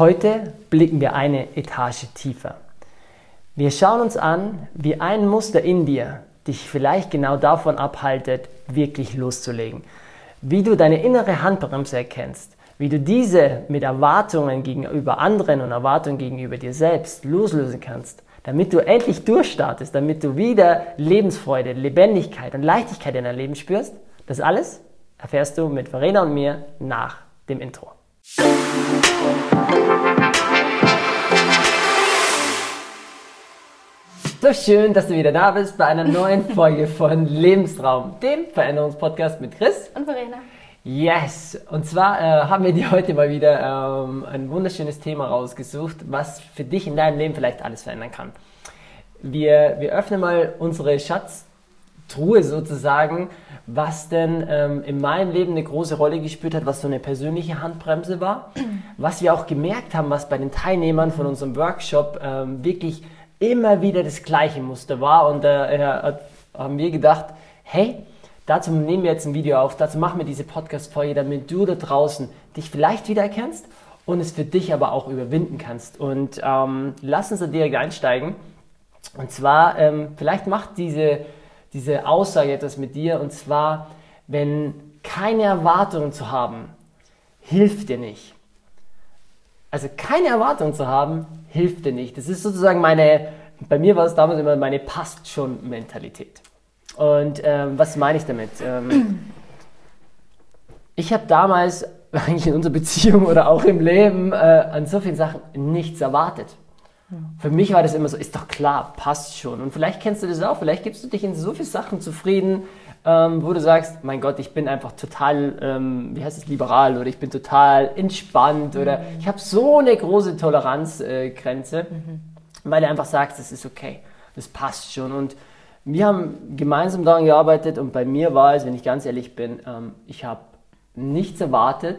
Heute blicken wir eine Etage tiefer. Wir schauen uns an, wie ein Muster in dir dich vielleicht genau davon abhaltet, wirklich loszulegen. Wie du deine innere Handbremse erkennst, wie du diese mit Erwartungen gegenüber anderen und Erwartungen gegenüber dir selbst loslösen kannst, damit du endlich durchstartest, damit du wieder Lebensfreude, Lebendigkeit und Leichtigkeit in deinem Leben spürst. Das alles erfährst du mit Verena und mir nach dem Intro. So schön, dass du wieder da bist bei einer neuen Folge von Lebenstraum, dem Veränderungspodcast mit Chris und Verena. Yes, und zwar äh, haben wir dir heute mal wieder ähm, ein wunderschönes Thema rausgesucht, was für dich in deinem Leben vielleicht alles verändern kann. Wir, wir öffnen mal unsere Schatztruhe sozusagen, was denn ähm, in meinem Leben eine große Rolle gespielt hat, was so eine persönliche Handbremse war, was wir auch gemerkt haben, was bei den Teilnehmern von unserem Workshop ähm, wirklich immer wieder das gleiche Muster war. Und äh, haben wir gedacht, hey, dazu nehmen wir jetzt ein Video auf, dazu machen wir diese Podcast-Folge, damit du da draußen dich vielleicht wiedererkennst und es für dich aber auch überwinden kannst. Und ähm, lass uns da direkt einsteigen. Und zwar, ähm, vielleicht macht diese, diese Aussage etwas mit dir. Und zwar, wenn keine Erwartungen zu haben, hilft dir nicht. Also keine Erwartungen zu haben, hilft dir nicht. Das ist sozusagen meine, bei mir war es damals immer meine passt schon Mentalität. Und ähm, was meine ich damit? Ähm, ich habe damals eigentlich in unserer Beziehung oder auch im Leben äh, an so vielen Sachen nichts erwartet. Für mich war das immer so, ist doch klar, passt schon. Und vielleicht kennst du das auch, vielleicht gibst du dich in so viele Sachen zufrieden, ähm, wo du sagst, mein Gott, ich bin einfach total, ähm, wie heißt es, liberal oder ich bin total entspannt oder mhm. ich habe so eine große Toleranzgrenze, äh, mhm. weil du einfach sagst, das ist okay, das passt schon. Und wir haben gemeinsam daran gearbeitet und bei mir war es, wenn ich ganz ehrlich bin, ähm, ich habe nichts erwartet,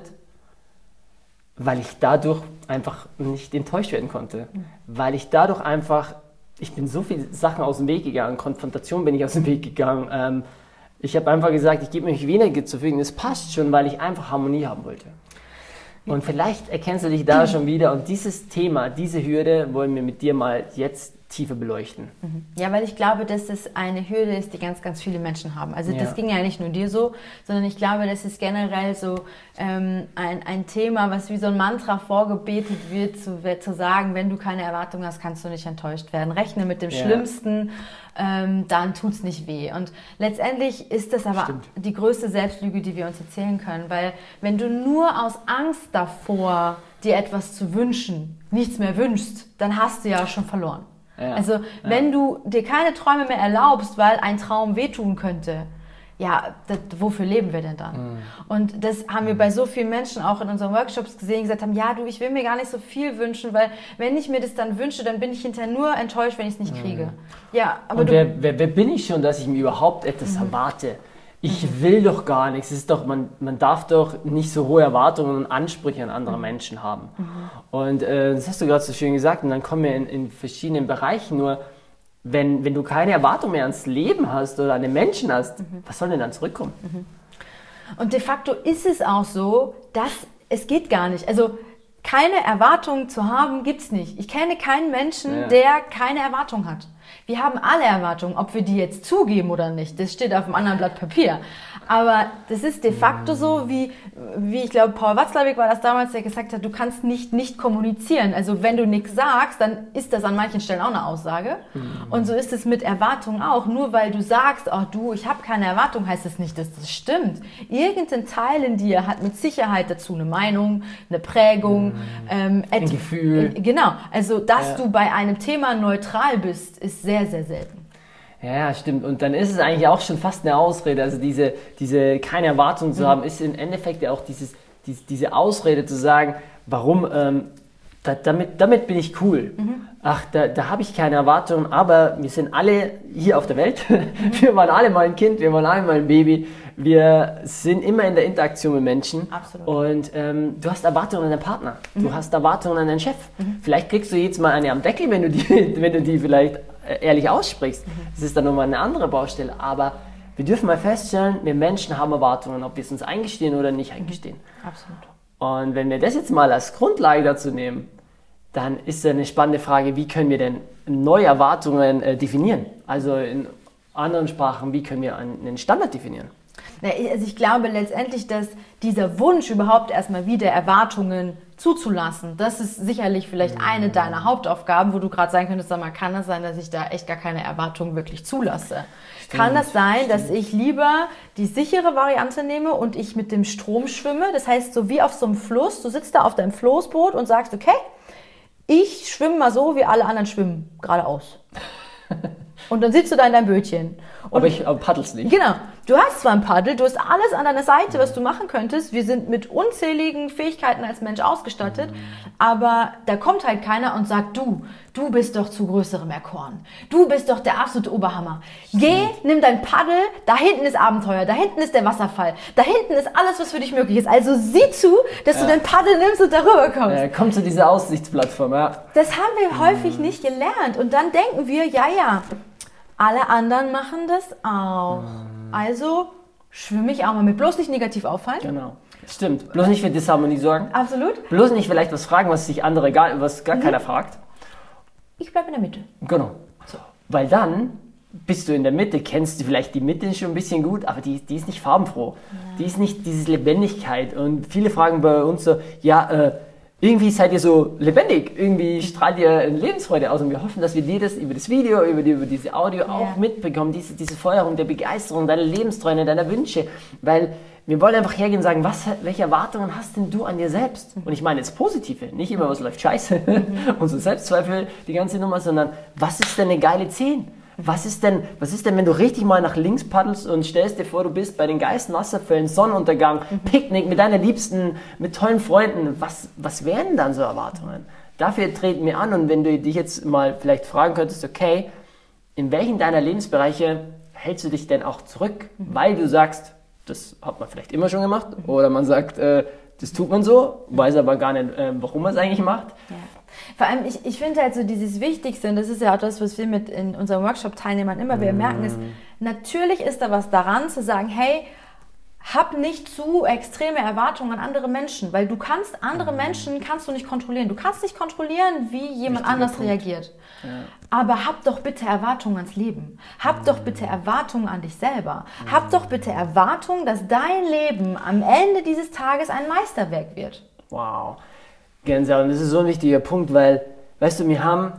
weil ich dadurch einfach nicht enttäuscht werden konnte, mhm. Weil ich dadurch einfach ich bin so viele Sachen aus dem Weg gegangen, Konfrontation bin ich aus dem Weg gegangen, ähm, ich habe einfach gesagt, ich gebe mich weniger zufrieden. Es passt schon, weil ich einfach Harmonie haben wollte. Und vielleicht erkennst du dich da schon wieder. Und dieses Thema, diese Hürde wollen wir mit dir mal jetzt tiefer beleuchten. Mhm. Ja, weil ich glaube, dass das eine Hürde ist, die ganz, ganz viele Menschen haben. Also ja. das ging ja nicht nur dir so, sondern ich glaube, das ist generell so ähm, ein, ein Thema, was wie so ein Mantra vorgebetet wird, zu, zu sagen, wenn du keine Erwartung hast, kannst du nicht enttäuscht werden. Rechne mit dem ja. Schlimmsten, ähm, dann es nicht weh. Und letztendlich ist das aber Stimmt. die größte Selbstlüge, die wir uns erzählen können, weil wenn du nur aus Angst davor, dir etwas zu wünschen, nichts mehr wünschst, dann hast du ja schon verloren. Ja, also wenn ja. du dir keine Träume mehr erlaubst, weil ein Traum wehtun könnte, ja, das, wofür leben wir denn dann? Mhm. Und das haben wir mhm. bei so vielen Menschen auch in unseren Workshops gesehen, die gesagt haben, ja, du, ich will mir gar nicht so viel wünschen, weil wenn ich mir das dann wünsche, dann bin ich hinterher nur enttäuscht, wenn ich es nicht mhm. kriege. Ja, aber Und du, wer, wer, wer, bin ich schon, dass ich mir überhaupt etwas mhm. erwarte? Ich mhm. will doch gar nichts. Es ist doch, man, man darf doch nicht so hohe Erwartungen und Ansprüche an andere mhm. Menschen haben. Und äh, das hast du gerade so schön gesagt. Und dann kommen wir in, in verschiedenen Bereichen nur wenn, wenn du keine Erwartung mehr ans Leben hast oder an den Menschen hast, mhm. was soll denn dann zurückkommen? Mhm. Und de facto ist es auch so, dass es geht gar nicht. Also keine Erwartung zu haben, gibt's nicht. Ich kenne keinen Menschen, ja. der keine Erwartung hat. Wir haben alle Erwartungen, ob wir die jetzt zugeben oder nicht. Das steht auf einem anderen Blatt Papier. Aber das ist de facto so, wie, wie ich glaube, Paul Watzlawick war das damals, der gesagt hat, du kannst nicht nicht kommunizieren. Also wenn du nichts sagst, dann ist das an manchen Stellen auch eine Aussage. Mhm. Und so ist es mit Erwartungen auch. Nur weil du sagst, oh du, ich habe keine Erwartung, heißt das nicht, dass das stimmt. Irgendein Teil in dir hat mit Sicherheit dazu eine Meinung, eine Prägung, mhm. ähm, ein Gefühl. Genau. Also, dass ja. du bei einem Thema neutral bist, ist sehr, sehr selten. Ja, stimmt. Und dann ist es eigentlich auch schon fast eine Ausrede. Also diese, diese keine Erwartung zu mhm. haben, ist im Endeffekt ja auch dieses, diese, diese Ausrede zu sagen, warum, ähm, da, damit, damit bin ich cool. Mhm. Ach, da, da habe ich keine Erwartungen, aber wir sind alle hier auf der Welt. Mhm. Wir waren alle mal ein Kind, wir waren alle mal ein Baby. Wir sind immer in der Interaktion mit Menschen. Absolut. Und ähm, du hast Erwartungen an deinen Partner. Du mhm. hast Erwartungen an deinen Chef. Mhm. Vielleicht kriegst du jetzt mal eine am Deckel, wenn du die, wenn du die vielleicht ehrlich aussprichst. Mhm. Das ist dann nochmal eine andere Baustelle. Aber wir dürfen mal feststellen, wir Menschen haben Erwartungen, ob wir es uns eingestehen oder nicht eingestehen. Absolut. Und wenn wir das jetzt mal als Grundlage dazu nehmen, dann ist eine spannende Frage, wie können wir denn neue Erwartungen äh, definieren? Also in anderen Sprachen, wie können wir einen Standard definieren? Also ich glaube letztendlich, dass dieser Wunsch überhaupt erstmal wieder Erwartungen zuzulassen, das ist sicherlich vielleicht eine deiner Hauptaufgaben, wo du gerade sagen könntest, sag mal, kann das sein, dass ich da echt gar keine Erwartungen wirklich zulasse? Stimmt, kann das sein, stimmt. dass ich lieber die sichere Variante nehme und ich mit dem Strom schwimme? Das heißt, so wie auf so einem Fluss, du sitzt da auf deinem Floßboot und sagst, okay, ich schwimme mal so, wie alle anderen schwimmen, geradeaus. Und dann sitzt du da in deinem Bötchen. Und aber ich aber paddelst nicht. Genau. Du hast zwar ein Paddel, du hast alles an deiner Seite, was du machen könntest. Wir sind mit unzähligen Fähigkeiten als Mensch ausgestattet. Aber da kommt halt keiner und sagt, du, du bist doch zu größerem Erkoren. Du bist doch der absolute Oberhammer. Geh, nimm dein Paddel, da hinten ist Abenteuer, da hinten ist der Wasserfall, da hinten ist alles, was für dich möglich ist. Also sieh zu, dass ja. du dein Paddel nimmst und darüber kommst. Ja, komm zu dieser Aussichtsplattform, ja. Das haben wir häufig nicht gelernt. Und dann denken wir, ja, ja, alle anderen machen das auch. Mhm. Also schwimme ich auch mal mit. Bloß nicht negativ auffallen. Genau. Stimmt. Bloß nicht für Disharmonie sorgen. Absolut. Bloß nicht vielleicht was fragen, was sich andere gar, was gar mhm. keiner fragt. Ich bleibe in der Mitte. Genau. So. Weil dann bist du in der Mitte, kennst du vielleicht die Mitte schon ein bisschen gut, aber die, die ist nicht farbenfroh. Ja. Die ist nicht diese Lebendigkeit. Und viele fragen bei uns so, ja, äh, irgendwie seid ihr so lebendig, irgendwie strahlt ihr Lebensfreude aus und wir hoffen, dass wir dir das über das Video, über, die, über diese Audio ja. auch mitbekommen, diese, diese Feuerung der Begeisterung, deine Lebensträume, deiner Wünsche, weil wir wollen einfach hergehen und sagen, was, welche Erwartungen hast denn du an dir selbst? Und ich meine jetzt positive, nicht immer, was läuft scheiße mhm. so Selbstzweifel, die ganze Nummer, sondern was ist denn eine geile 10? Was ist, denn, was ist denn, wenn du richtig mal nach links paddelst und stellst dir vor, du bist bei den geilsten Wasserfällen, Sonnenuntergang, mhm. Picknick mit deiner Liebsten, mit tollen Freunden. Was, was wären dann so Erwartungen? Dafür treten wir an und wenn du dich jetzt mal vielleicht fragen könntest, okay, in welchen deiner Lebensbereiche hältst du dich denn auch zurück, mhm. weil du sagst, das hat man vielleicht immer schon gemacht mhm. oder man sagt, äh, das tut man so, weiß aber gar nicht, äh, warum man es eigentlich macht. Ja. Vor allem, ich, ich finde halt so dieses Wichtigste, und das ist ja auch das, was wir mit in unseren Workshop-Teilnehmern immer wieder merken, ist, natürlich ist da was daran zu sagen, hey, hab nicht zu extreme Erwartungen an andere Menschen, weil du kannst andere mhm. Menschen kannst du nicht kontrollieren. Du kannst nicht kontrollieren, wie jemand Richtiger anders Punkt. reagiert. Ja. Aber hab doch bitte Erwartungen ans Leben. Hab mhm. doch bitte Erwartungen an dich selber. Mhm. Hab doch bitte Erwartungen, dass dein Leben am Ende dieses Tages ein Meisterwerk wird. Wow. Gänsehaut. Und das ist so ein wichtiger Punkt, weil, weißt du, wir haben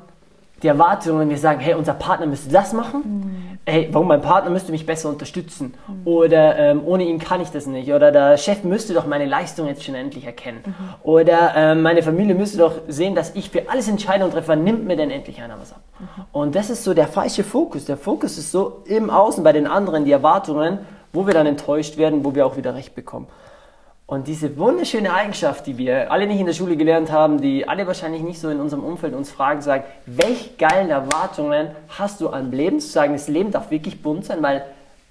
die Erwartungen, wir sagen, hey, unser Partner müsste das machen. Mhm. Hey, warum mein Partner müsste mich besser unterstützen? Mhm. Oder ähm, ohne ihn kann ich das nicht. Oder der Chef müsste doch meine Leistung jetzt schon endlich erkennen. Mhm. Oder ähm, meine Familie müsste doch sehen, dass ich für alles Entscheidungen treffe. Nimmt mir denn endlich einer was ab? Mhm. Und das ist so der falsche Fokus. Der Fokus ist so im Außen bei den anderen, die Erwartungen, wo wir dann enttäuscht werden, wo wir auch wieder recht bekommen. Und diese wunderschöne Eigenschaft, die wir alle nicht in der Schule gelernt haben, die alle wahrscheinlich nicht so in unserem Umfeld uns fragen, sagen, welche geilen Erwartungen hast du am Leben? Zu sagen, das Leben darf wirklich bunt sein, weil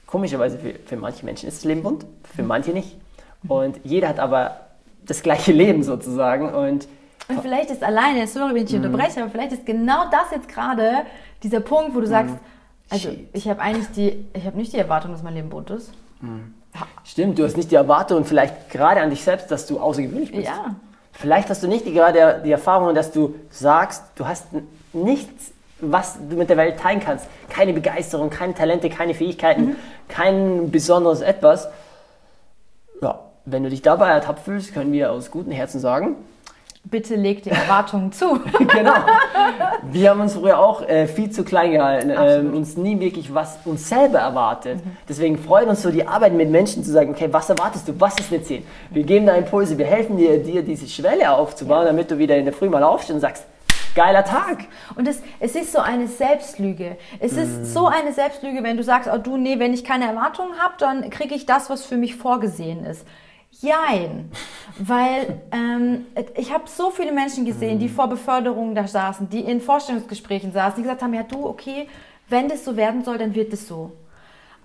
komischerweise für, für manche Menschen ist das Leben bunt, für manche nicht. Und jeder hat aber das gleiche Leben sozusagen. Und, und vielleicht ist alleine, sorry, wenn ich mhm. unterbreche, aber vielleicht ist genau das jetzt gerade dieser Punkt, wo du sagst, mhm. also ich habe eigentlich die, ich habe nicht die Erwartung, dass mein Leben bunt ist. Mhm. Stimmt, du hast nicht die Erwartung vielleicht gerade an dich selbst, dass du außergewöhnlich bist. Ja. Vielleicht hast du nicht die, gerade die Erfahrung, dass du sagst, du hast nichts, was du mit der Welt teilen kannst. Keine Begeisterung, keine Talente, keine Fähigkeiten, mhm. kein besonderes etwas. Ja, wenn du dich dabei ertappt fühlst, können wir aus gutem Herzen sagen, bitte leg die Erwartungen zu. genau. Wir haben uns früher auch äh, viel zu klein gehalten, äh, uns nie wirklich was uns selber erwartet. Mhm. Deswegen freut uns so die Arbeit mit Menschen zu sagen, okay, was erwartest du, was ist eine 10? Wir geben da Impulse, wir helfen dir, dir diese Schwelle aufzubauen, ja. damit du wieder in der Früh mal aufstehst und sagst, geiler Tag. Und es, es ist so eine Selbstlüge. Es ist mm. so eine Selbstlüge, wenn du sagst, oh du, nee, wenn ich keine Erwartungen habe, dann kriege ich das, was für mich vorgesehen ist. Jein, weil ähm, ich habe so viele Menschen gesehen, die mhm. vor Beförderungen da saßen, die in Vorstellungsgesprächen saßen, die gesagt haben, ja du, okay, wenn das so werden soll, dann wird es so.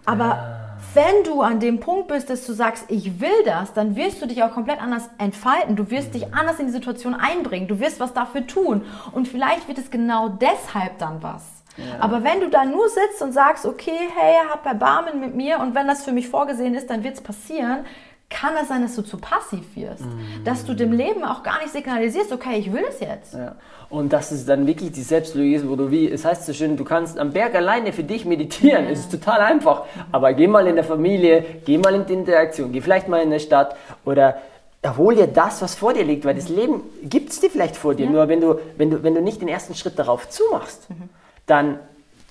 Aber ja. wenn du an dem Punkt bist, dass du sagst, ich will das, dann wirst du dich auch komplett anders entfalten. Du wirst dich mhm. anders in die Situation einbringen. Du wirst was dafür tun. Und vielleicht wird es genau deshalb dann was. Ja. Aber wenn du da nur sitzt und sagst, okay, hey, hab Erbarmen mit mir und wenn das für mich vorgesehen ist, dann wird es passieren, kann es sein, dass du zu passiv wirst. Mhm. Dass du dem Leben auch gar nicht signalisierst, okay, ich will es jetzt. Ja. Und dass es dann wirklich die Selbstlogik ist, wo du wie, es heißt so schön, du kannst am Berg alleine für dich meditieren. Ja. Es ist total einfach. Aber geh mal in der Familie, geh mal in die Interaktion, geh vielleicht mal in der Stadt oder erhol dir das, was vor dir liegt, weil das Leben gibt es dir vielleicht vor dir. Ja. Nur wenn du, wenn, du, wenn du nicht den ersten Schritt darauf zumachst, mhm. dann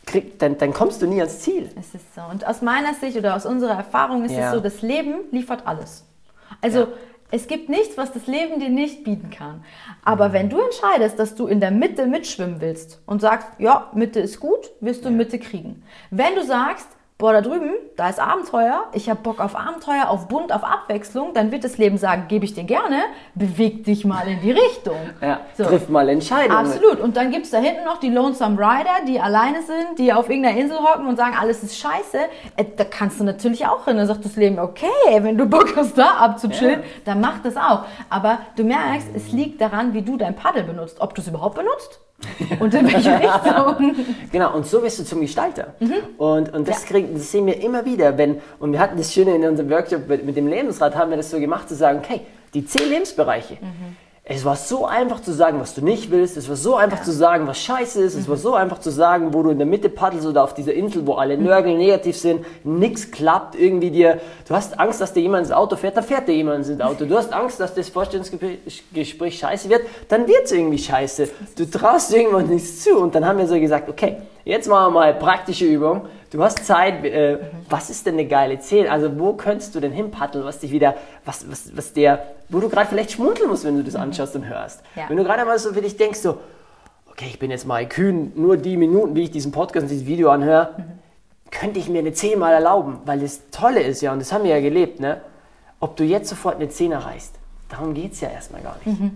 krieg, dann, dann kommst du nie ans Ziel. Es ist so. Und aus meiner Sicht oder aus unserer Erfahrung ist ja. es so, das Leben liefert alles. Also ja. es gibt nichts, was das Leben dir nicht bieten kann. Aber wenn du entscheidest, dass du in der Mitte mitschwimmen willst und sagst, ja, Mitte ist gut, wirst du ja. Mitte kriegen. Wenn du sagst, boah, da drüben, da ist Abenteuer, ich habe Bock auf Abenteuer, auf Bunt, auf Abwechslung, dann wird das Leben sagen, gebe ich dir gerne, beweg dich mal in die Richtung. Ja, so. triff mal Entscheidungen. Absolut. Und dann gibt es da hinten noch die Lonesome Rider, die alleine sind, die auf irgendeiner Insel hocken und sagen, alles ist scheiße. Äh, da kannst du natürlich auch hin. Dann sagt das Leben, okay, wenn du Bock hast, da abzuchillen, ja. dann mach das auch. Aber du merkst, es liegt daran, wie du dein Paddel benutzt. Ob du es überhaupt benutzt und in welche Richtung. genau, und so wirst du zum Gestalter. Mhm. Und, und das, ja. krieg, das sehen wir immer wieder, wenn, und wir hatten das Schöne in unserem Workshop mit dem Lebensrat, haben wir das so gemacht, zu sagen, okay, die zehn Lebensbereiche. Mhm es war so einfach zu sagen, was du nicht willst. Es war so einfach zu sagen, was scheiße ist. Mhm. Es war so einfach zu sagen, wo du in der Mitte paddelst oder auf dieser Insel, wo alle Nörgel negativ sind, nichts klappt irgendwie dir. Du hast Angst, dass dir jemand ins Auto fährt, da fährt dir jemand ins Auto. Du hast Angst, dass das Vorstellungsgespräch scheiße wird, dann wird es irgendwie scheiße. Du traust irgendwann nichts zu. Und dann haben wir so gesagt, okay, jetzt machen wir mal praktische Übung. Du hast Zeit, äh, mhm. was ist denn eine geile Zähl? Also wo könntest du denn hinpaddeln, was dich wieder, was, was, was der, wo du gerade vielleicht schmunzeln musst, wenn du das mhm. anschaust und hörst. Ja. Wenn du gerade mal so für dich denkst, so, okay, ich bin jetzt mal kühn, nur die Minuten, wie ich diesen Podcast und dieses Video anhöre, mhm. könnte ich mir eine 10 mal erlauben, weil das Tolle ist ja, und das haben wir ja gelebt, ne? ob du jetzt sofort eine 10 erreichst. Darum geht es ja erstmal gar nicht. Mhm.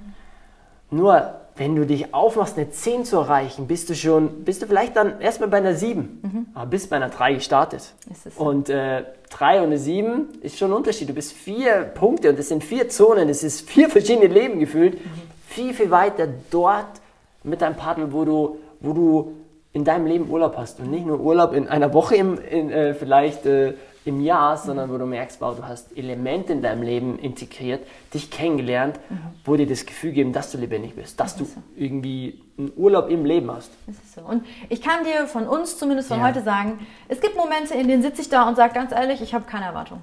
Nur wenn du dich aufmachst, eine 10 zu erreichen, bist du schon, bist du vielleicht dann erstmal bei einer 7, mhm. aber bist bei einer 3 gestartet. So. Und äh, 3 und eine 7 ist schon ein Unterschied. Du bist vier Punkte und das sind vier Zonen, das ist vier verschiedene Leben gefühlt. Mhm. Viel, viel weiter dort mit deinem Partner, wo du, wo du in deinem Leben Urlaub hast und nicht nur Urlaub in einer Woche im, in, äh, vielleicht äh, im Jahr, sondern wo du merkst, wow, du hast Elemente in deinem Leben integriert, dich kennengelernt, mhm. wo dir das Gefühl geben, dass du lebendig bist, dass du so. irgendwie einen Urlaub im Leben hast. Das ist so. Und ich kann dir von uns, zumindest von ja. heute sagen, es gibt Momente, in denen sitze ich da und sage ganz ehrlich, ich habe keine Erwartung.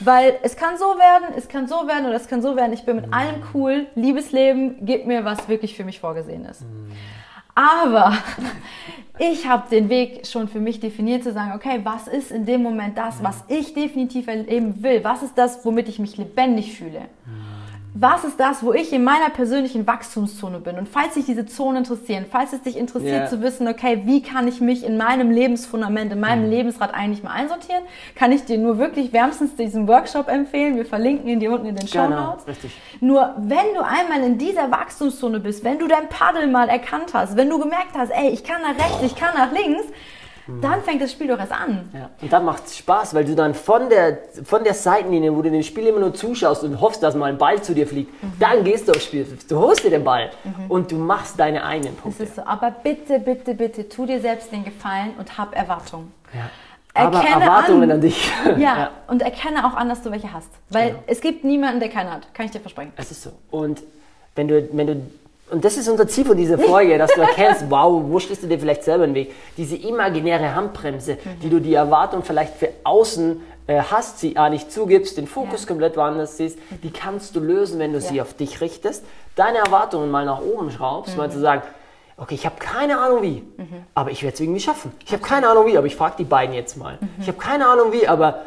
Weil es kann so werden, es kann so werden oder es kann so werden. Ich bin mit mhm. allem cool. Liebesleben, gib mir, was wirklich für mich vorgesehen ist. Mhm. Aber ich habe den Weg schon für mich definiert, zu sagen, okay, was ist in dem Moment das, was ich definitiv erleben will? Was ist das, womit ich mich lebendig fühle? Was ist das, wo ich in meiner persönlichen Wachstumszone bin? Und falls sich diese Zonen interessieren, falls es dich interessiert yeah. zu wissen, okay, wie kann ich mich in meinem Lebensfundament, in meinem mhm. Lebensrad eigentlich mal einsortieren, kann ich dir nur wirklich wärmstens diesen Workshop empfehlen. Wir verlinken ihn dir unten in den Show genau, Notes. Richtig. Nur wenn du einmal in dieser Wachstumszone bist, wenn du dein Paddel mal erkannt hast, wenn du gemerkt hast, ey, ich kann nach rechts, ich kann nach links, dann fängt das Spiel doch erst an. Ja. Und dann macht es Spaß, weil du dann von der, von der Seitenlinie, wo du dem Spiel immer nur zuschaust und hoffst, dass mal ein Ball zu dir fliegt, mhm. dann gehst du aufs Spiel. Du holst dir den Ball mhm. und du machst deine eigenen Punkte. Das ist so. Aber bitte, bitte, bitte, tu dir selbst den Gefallen und hab Erwartungen. Ja. Aber erkenne Erwartungen an, an dich. Ja, ja, und erkenne auch an, dass du welche hast. Weil ja. es gibt niemanden, der keine hat. Kann ich dir versprechen. Es ist so. Und wenn du, wenn du und das ist unser Ziel von dieser Folge, dass du erkennst, wow, wo stehst du dir vielleicht selber im Weg? Diese imaginäre Handbremse, mhm. die du die Erwartung vielleicht für außen äh, hast, sie A nicht zugibst, den Fokus ja. komplett woanders siehst, die kannst du lösen, wenn du ja. sie auf dich richtest, deine Erwartungen mal nach oben schraubst, mhm. mal zu sagen, okay, ich habe keine Ahnung wie, mhm. aber ich werde es irgendwie schaffen. Ich habe keine Ahnung wie, aber ich frage die beiden jetzt mal. Mhm. Ich habe keine Ahnung wie, aber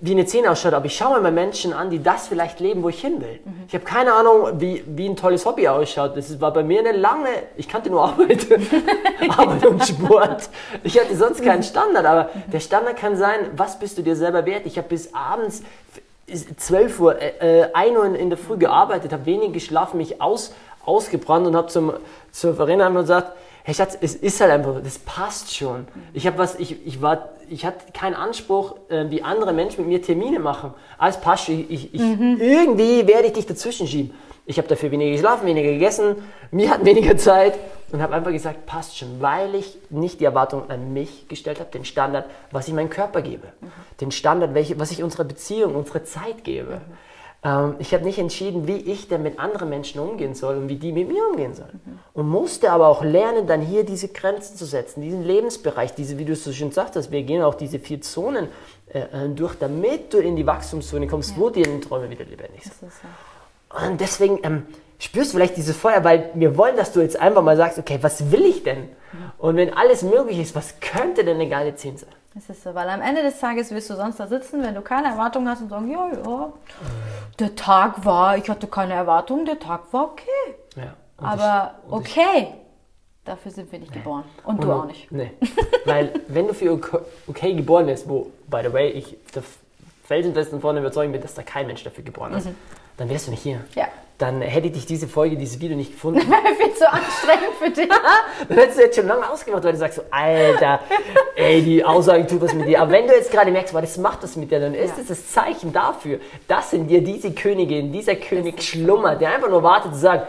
wie eine Szene ausschaut, aber ich schaue mir Menschen an, die das vielleicht leben, wo ich hin will. Mhm. Ich habe keine Ahnung, wie, wie ein tolles Hobby ausschaut. Das war bei mir eine lange, ich kannte nur Arbeit, Arbeit und Sport. Ich hatte sonst keinen Standard, aber mhm. der Standard kann sein, was bist du dir selber wert? Ich habe bis abends 12 Uhr, äh, 1 Uhr in der Früh gearbeitet, habe wenig geschlafen, mich aus, ausgebrannt und habe zum, zur Verena gesagt, hey Schatz, es ist halt einfach, das passt schon. Ich habe was, ich, ich war, ich hatte keinen Anspruch, äh, wie andere Menschen mit mir Termine machen. Alles passt schon. Ich, ich, mhm. Irgendwie werde ich dich dazwischen schieben. Ich habe dafür weniger geschlafen, weniger gegessen, mir hat weniger Zeit und habe einfach gesagt, passt schon, weil ich nicht die Erwartungen an mich gestellt habe, den Standard, was ich meinem Körper gebe, mhm. den Standard, welche, was ich unserer Beziehung, unserer Zeit gebe. Mhm. Ähm, ich habe nicht entschieden, wie ich denn mit anderen Menschen umgehen soll und wie die mit mir umgehen sollen. Mhm. Und musste aber auch lernen, dann hier diese Grenzen zu setzen, diesen Lebensbereich, diese, wie du es so schön sagtest, wir gehen auch diese vier Zonen äh, äh durch, damit du in die Wachstumszone kommst, ja. wo dir die Träume wieder lebendig sind. So. Und deswegen ähm, spürst du vielleicht dieses Feuer, weil wir wollen, dass du jetzt einfach mal sagst, okay, was will ich denn? Mhm. Und wenn alles möglich ist, was könnte denn eine geile 10 sein? Das ist so, weil am Ende des Tages wirst du sonst da sitzen, wenn du keine Erwartungen hast und sagen, ja, ja, der Tag war, ich hatte keine Erwartungen, der Tag war okay. Ja, Aber ich, okay, ich, dafür sind wir nicht nee. geboren. Und, und, du auch nicht. Nee, weil wenn du für okay geboren bist, wo, by the way, ich der felsenfesten vorne überzeugt bin, dass da kein Mensch dafür geboren ist, mhm. dann wärst du nicht hier. Ja dann hätte dich diese Folge, dieses Video nicht gefunden. Viel zu anstrengend für dich. dann hättest du jetzt schon lange ausgemacht, weil du sagst so, Alter, ey, die Aussage tut was mit dir. Aber wenn du jetzt gerade merkst, was das macht das mit dir, dann ist ja. das das Zeichen dafür, dass in dir diese Königin, dieser König schlummert, der einfach nur wartet zu sagen,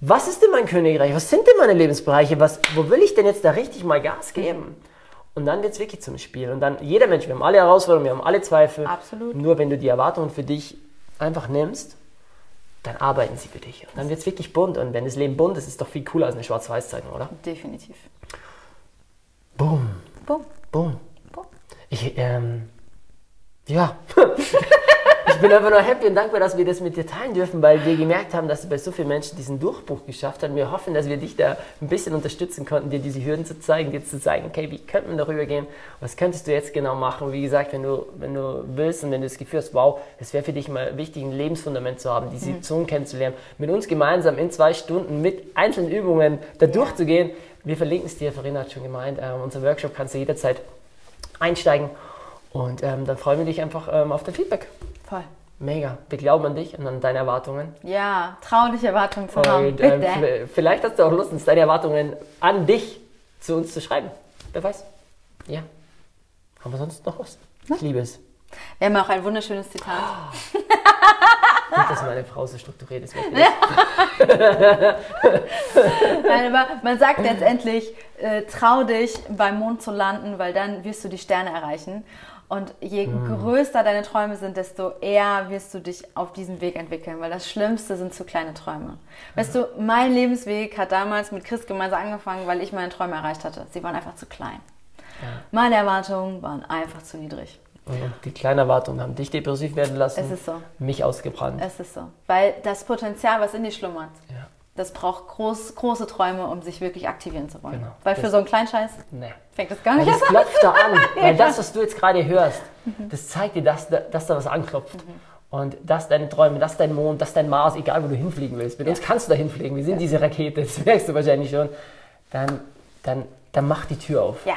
was ist denn mein Königreich? Was sind denn meine Lebensbereiche? Was, wo will ich denn jetzt da richtig mal Gas geben? Und dann wird es wirklich zum Spiel. Und dann, jeder Mensch, wir haben alle Herausforderungen, wir haben alle Zweifel. Absolut. Nur wenn du die Erwartungen für dich einfach nimmst dann arbeiten sie für dich. Und dann wird es wirklich bunt. Und wenn das Leben bunt ist, ist es doch viel cooler als eine Schwarz-Weiß-Zeitung, oder? Definitiv. Boom. Boom. Boom. Boom. Ich, ähm, ja. ich bin einfach nur happy und dankbar, dass wir das mit dir teilen dürfen, weil wir gemerkt haben, dass du bei so vielen Menschen diesen Durchbruch geschafft hast. Wir hoffen, dass wir dich da ein bisschen unterstützen konnten, dir diese Hürden zu zeigen, dir zu zeigen, okay, wie könnte man darüber gehen? Was könntest du jetzt genau machen? Wie gesagt, wenn du, wenn du willst und wenn du das Gefühl hast, wow, es wäre für dich mal wichtig, ein Lebensfundament zu haben, diese mhm. Zone kennenzulernen, mit uns gemeinsam in zwei Stunden mit einzelnen Übungen da durchzugehen. Wir verlinken es dir, Verena hat schon gemeint, äh, unser Workshop kannst du jederzeit einsteigen und ähm, dann freuen wir dich einfach ähm, auf dein Feedback. Voll. Mega. Wir glauben an dich und an deine Erwartungen. Ja, trau dich Erwartungen zu haben. Und, ähm, vielleicht hast du auch Lust, uns deine Erwartungen an dich zu uns zu schreiben. Wer weiß. Ja. Haben wir sonst noch was? Na? Ich liebe es. Wir haben auch ein wunderschönes Zitat. Oh. Nicht, dass meine Frau so strukturiert ist. Nein, aber man sagt letztendlich, äh, trau dich beim Mond zu landen, weil dann wirst du die Sterne erreichen. Und je mhm. größer deine Träume sind, desto eher wirst du dich auf diesem Weg entwickeln, weil das Schlimmste sind zu kleine Träume. Weißt du, mein Lebensweg hat damals mit Chris gemeinsam angefangen, weil ich meine Träume erreicht hatte. Sie waren einfach zu klein. Ja. Meine Erwartungen waren einfach zu niedrig. Und die kleinen Erwartungen haben dich depressiv werden lassen. Es ist so. Mich ausgebrannt. Es ist so. Weil das Potenzial, was in dir schlummert, ja. Das braucht groß, große Träume, um sich wirklich aktivieren zu wollen. Genau. Weil das für so einen kleinen Scheiß nee. fängt das gar nicht an. Das klopft da an. Weil das, was du jetzt gerade hörst, mhm. das zeigt dir, dass, dass da was anklopft. Mhm. Und dass deine Träume, dass dein Mond, dass dein Mars, egal wo du hinfliegen willst, mit ja. uns kannst du da hinfliegen. Wir sind ja. diese Rakete, das merkst du wahrscheinlich schon. Dann, dann, dann mach die Tür auf. Ja,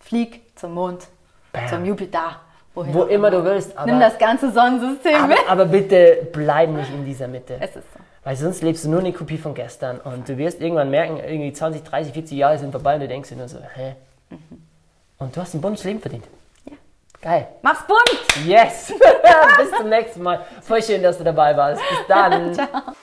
flieg zum Mond, Bam. zum Jupiter. Wohin wo immer du willst. Aber, Nimm das ganze Sonnensystem aber, mit. Aber bitte bleib nicht in dieser Mitte. Es ist so. Weil sonst lebst du nur eine Kopie von gestern und du wirst irgendwann merken, irgendwie 20, 30, 40 Jahre sind vorbei und du denkst dir nur so, hä? Mhm. Und du hast ein buntes Leben verdient. Ja. Geil. Mach's bunt! Yes! Bis zum nächsten Mal. Voll schön, dass du dabei warst. Bis dann. Ciao.